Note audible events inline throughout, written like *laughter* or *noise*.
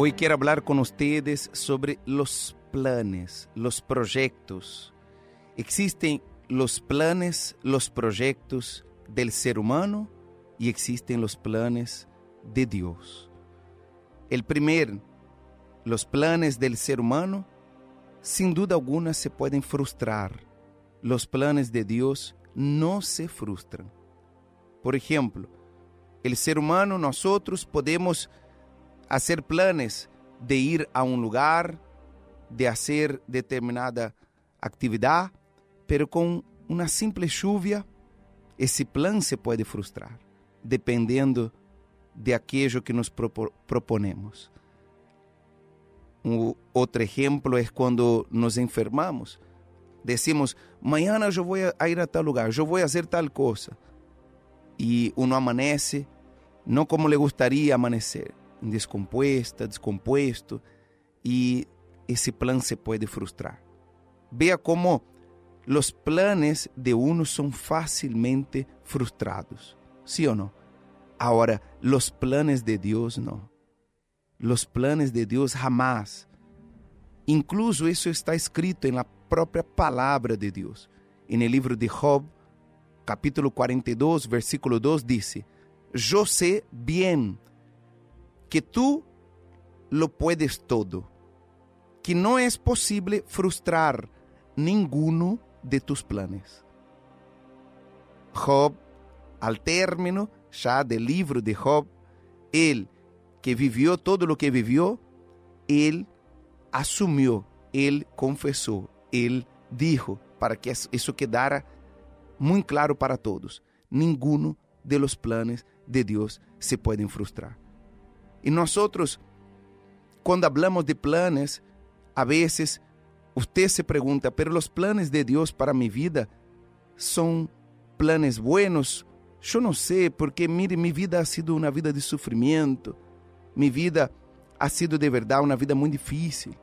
Hoy quiero hablar con ustedes sobre los planes, los proyectos. Existen los planes, los proyectos del ser humano y existen los planes de Dios. El primer, los planes del ser humano, sin duda alguna se pueden frustrar. Los planes de Dios no se frustran. Por ejemplo, el ser humano, nosotros podemos hacer planes de ir a un lugar, de hacer determinada actividad, pero con una simple lluvia, esse plan se pode frustrar, dependendo de aquello que nos proponemos. Outro exemplo é quando nos enfermamos. Decimos, mañana eu vou a ir a tal lugar, eu vou fazer tal coisa. E uno amanece não como lhe gostaria amanecer, descompuesta, descompuesto, e esse plan se pode frustrar. Veja como os planes de uno são facilmente frustrados, ¿sí ou não? Agora, os planes de Deus não. Os planes de Deus jamás. Incluso isso está escrito na própria palavra de Deus. E no livro de Job, capítulo 42, versículo 2, diz: Eu sei bem que tú lo puedes todo, que no es posible frustrar ninguno de tus planes. Job, al término ya del libro de Job, él que vivió todo lo que vivió, él asumió, él confesó, él dijo, para que eso quedara muy claro para todos, ninguno de los planes de Dios se pueden frustrar. Y nosotros, cuando hablamos de planes, a veces usted se pregunta, pero los planes de Dios para mi vida son planes buenos. Yo no sé, porque mire, mi vida ha sido una vida de sufrimiento. Mi vida ha sido de verdad una vida muy difícil.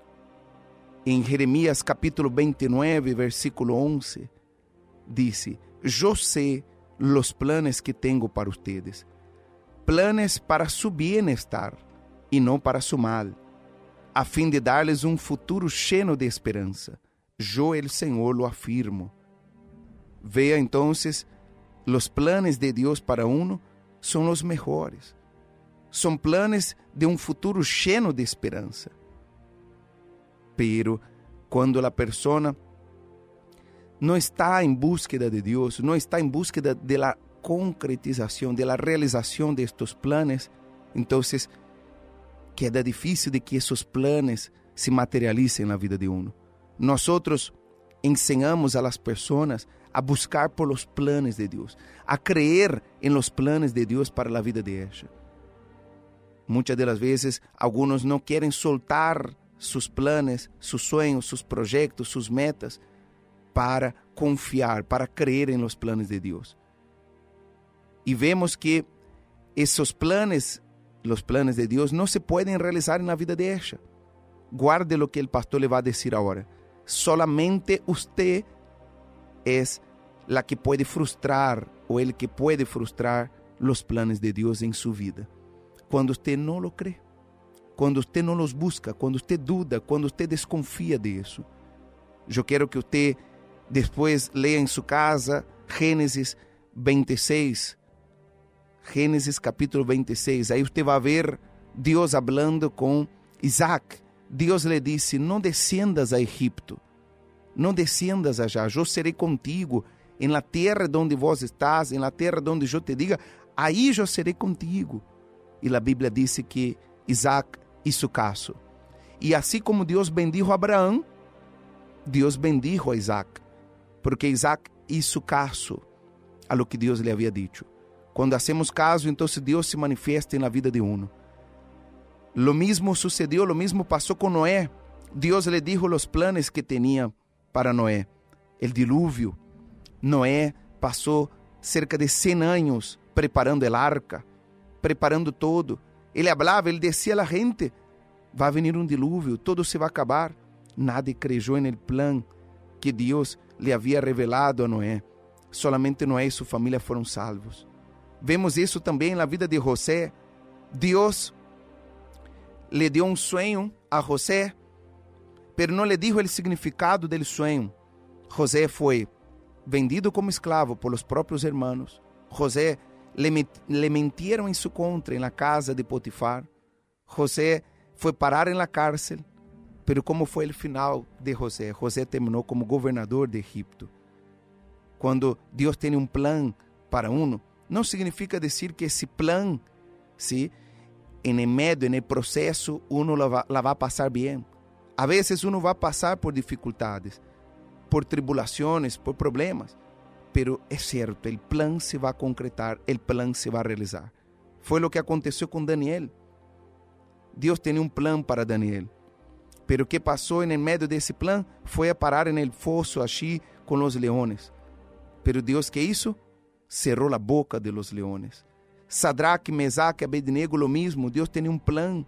En Jeremías capítulo 29, versículo 11, dice, yo sé los planes que tengo para ustedes planes para su bienestar e não para su mal, a fim de dar-lhes um futuro cheio de esperança. Eu, el Senhor, lo afirmo. Vea entonces, los planes de Deus para uno são os melhores. São planes de um futuro cheio de esperança. Pero quando a pessoa não está em búsqueda de Deus, não está em búsqueda de la concretização, de la realização de estos planes, entonces queda difícil de que esses planes se materialicem na vida de uno. Nosotros ensinamos a las personas a buscar por los planes de Deus, a creer en los planes de Deus para la vida de ella. Muitas das vezes, alguns não querem soltar seus planos, seus sonhos, seus projetos, suas metas para confiar, para crer em los planos de Deus y vemos que esos planes, los planes de Dios, no se pueden realizar en la vida de ella. Guarde lo que el pastor le va a decir ahora. Solamente usted es la que puede frustrar o el que puede frustrar los planes de Dios en su vida. Cuando usted no lo cree, cuando usted no los busca, cuando usted duda, cuando usted desconfía de eso. Yo quiero que usted después lea en su casa Génesis 26, Gênesis capítulo 26. Aí você vai ver Deus falando com Isaac. Deus lhe disse: Não descendas a Egipto, não descendas allá, eu serei contigo em la terra onde vós estás, em la terra onde eu te diga, aí eu serei contigo. E a Bíblia disse que Isaac hizo caso. E assim como Deus bendijo Abraão, Deus bendijo a Isaac, porque Isaac hizo caso a lo que Deus lhe havia dito. Quando hacemos caso, então Deus se manifiesta na vida de uno. Lo mismo sucedió, lo mismo pasó con Noé. Dios le dijo los planes que tenía para Noé. El diluvio. Noé passou cerca de 100 anos preparando el arca, preparando todo. Ele hablava, ele decía a la gente, vai venir um dilúvio, todo se vai acabar. Nadie creyó en el plan que Deus le havia revelado a Noé. Solamente Noé e sua família foram salvos. Vemos isso também na vida de José. Deus le dio um sonho a José, pero não le dijo o significado del sonho. José foi vendido como esclavo por los próprios hermanos. José le, mintieron em su contra en la casa de Potifar. José foi parar en la cárcel, pero como foi o final de José? José terminou como governador de Egipto. Quando Deus tem um plano para uno, não significa dizer que esse plano, el medio, en el proceso, uno la va, la va a veces uno va a pasar por dificultades, por tribulaciones, por problemas, pero es cierto, el plan se va a concretar, el plan se va a realizar. Fue lo que aconteció con Daniel. Dios tenía un plan para Daniel, pero ¿qué pasó en el medio de ese plan? Fue a parar el foso allí con los leones. Pero Dios, ¿qué hizo? Cerró la boca de los leones. Sadraque, Mesaque, Abednego, lo mismo. Deus tinha um plano.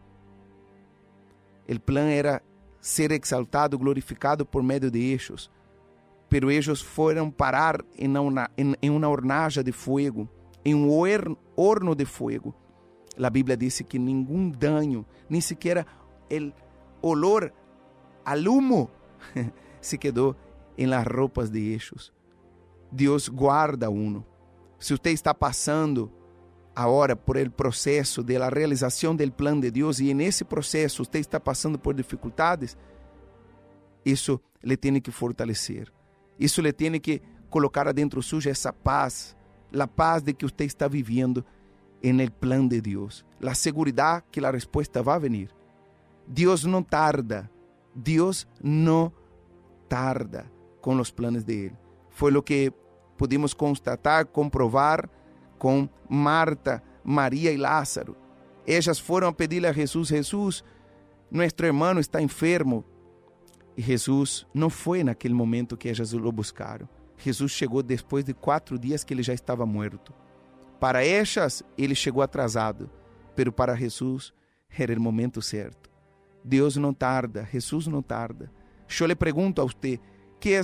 O plano era ser exaltado, glorificado por meio de ellos. Pero ellos foram parar em uma, hornalla de fogo, em um horno de fogo. A Bíblia disse que nenhum dano, nem sequer o olor al humo *laughs* se quedou em las roupas de ellos. Deus guarda uno. Se você está passando agora por el processo de la realização del plan de Deus e nesse processo você está passando por dificuldades, isso le tem que fortalecer. Isso le tem que colocar adentro suyo essa paz, a paz de que você está vivendo en el plan de Deus, a segurança que a resposta vai venir. Deus não tarda, Deus não tarda com os planos de Ele. Foi o que pudimos constatar, comprovar com Marta, Maria e Lázaro. Elas foram pedir a Jesus: Jesus, nosso irmão está enfermo. E Jesus não foi naquele momento que elas o buscaram. Jesus chegou depois de quatro dias que ele já estava morto. Para elas, ele chegou atrasado, pero para Jesus era o momento certo. Deus não tarda, Jesus não tarda. Eu lhe pergunto a você, que é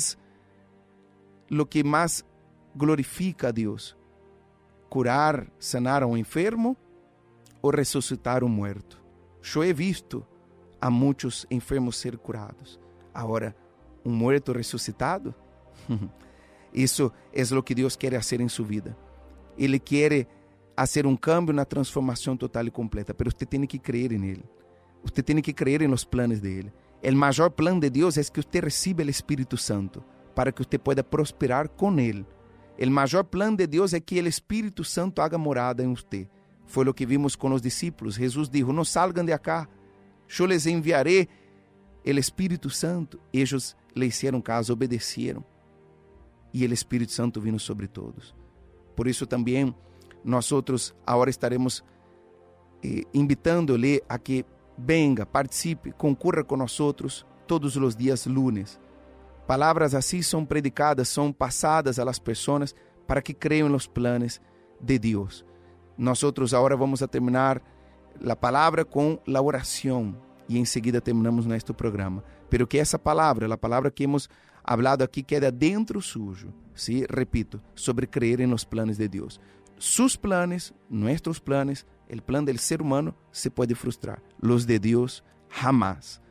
o que mais glorifica a Deus? curar, sanar um enfermo ou ressuscitar um morto. Eu he visto a muitos enfermos ser curados. Agora, um morto ressuscitado? Isso *laughs* é o que Deus quer fazer em sua vida. Ele quer fazer um cambio na transformação total e completa, mas você tem que crer nele. Você tem que crer nos planos dele. O maior plano de Deus é que você receba o Espírito Santo para que você possa prosperar com ele o maior plano de Deus é que o Espírito Santo haga morada em você. Foi o que vimos com os discípulos. Jesus disse: Não salgan de acá, eu les enviaré o Espírito Santo. Eles le hicieron caso, obedeceram. E o Espírito Santo vino sobre todos. Por isso também nós outros agora estaremos eh, invitando-lhe a que venga, participe, concorra outros todos os dias lunes Palavras assim são predicadas, são passadas a las pessoas para que creiam nos planos de Deus. Nós agora vamos a terminar a palavra com a oração e em seguida terminamos nosso programa. Pero que essa palavra, a palavra que hemos hablado aqui, queda dentro sujo. ¿sí? Repito, sobre creer en los planos de Deus. Sus planos, nuestros planos, el plan del ser humano se pode frustrar. Los de Deus, jamás.